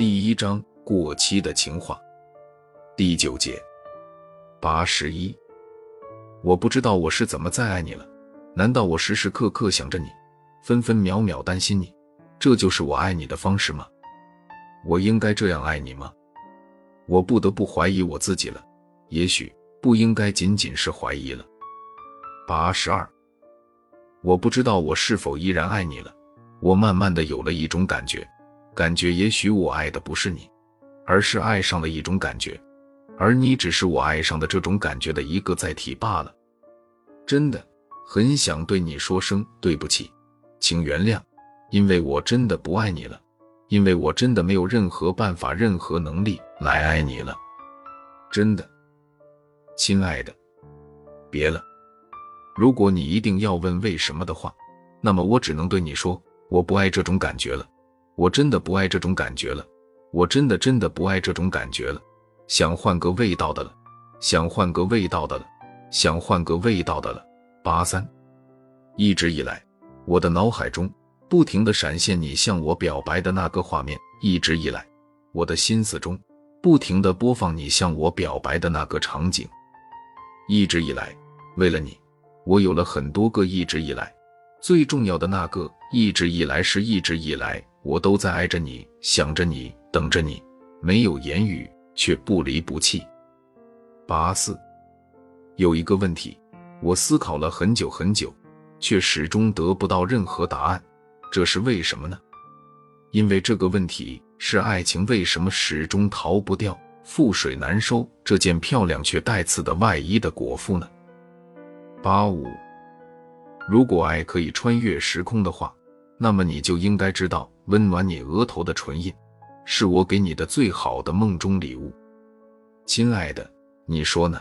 第一章过期的情话，第九节八十一。我不知道我是怎么再爱你了？难道我时时刻刻想着你，分分秒秒担心你？这就是我爱你的方式吗？我应该这样爱你吗？我不得不怀疑我自己了。也许不应该仅仅是怀疑了。八十二。我不知道我是否依然爱你了。我慢慢的有了一种感觉。感觉也许我爱的不是你，而是爱上了一种感觉，而你只是我爱上的这种感觉的一个载体罢了。真的很想对你说声对不起，请原谅，因为我真的不爱你了，因为我真的没有任何办法、任何能力来爱你了。真的，亲爱的，别了。如果你一定要问为什么的话，那么我只能对你说，我不爱这种感觉了。我真的不爱这种感觉了，我真的真的不爱这种感觉了，想换个味道的了，想换个味道的了，想换个味道的了。八三，一直以来，我的脑海中不停的闪现你向我表白的那个画面，一直以来，我的心思中不停的播放你向我表白的那个场景，一直以来，为了你，我有了很多个一直以来，最重要的那个一直以来是一直以来。我都在爱着你，想着你，等着你，没有言语，却不离不弃。八四，有一个问题，我思考了很久很久，却始终得不到任何答案，这是为什么呢？因为这个问题是爱情为什么始终逃不掉“覆水难收”这件漂亮却带刺的外衣的果腹呢？八五，如果爱可以穿越时空的话。那么你就应该知道，温暖你额头的唇印，是我给你的最好的梦中礼物，亲爱的，你说呢？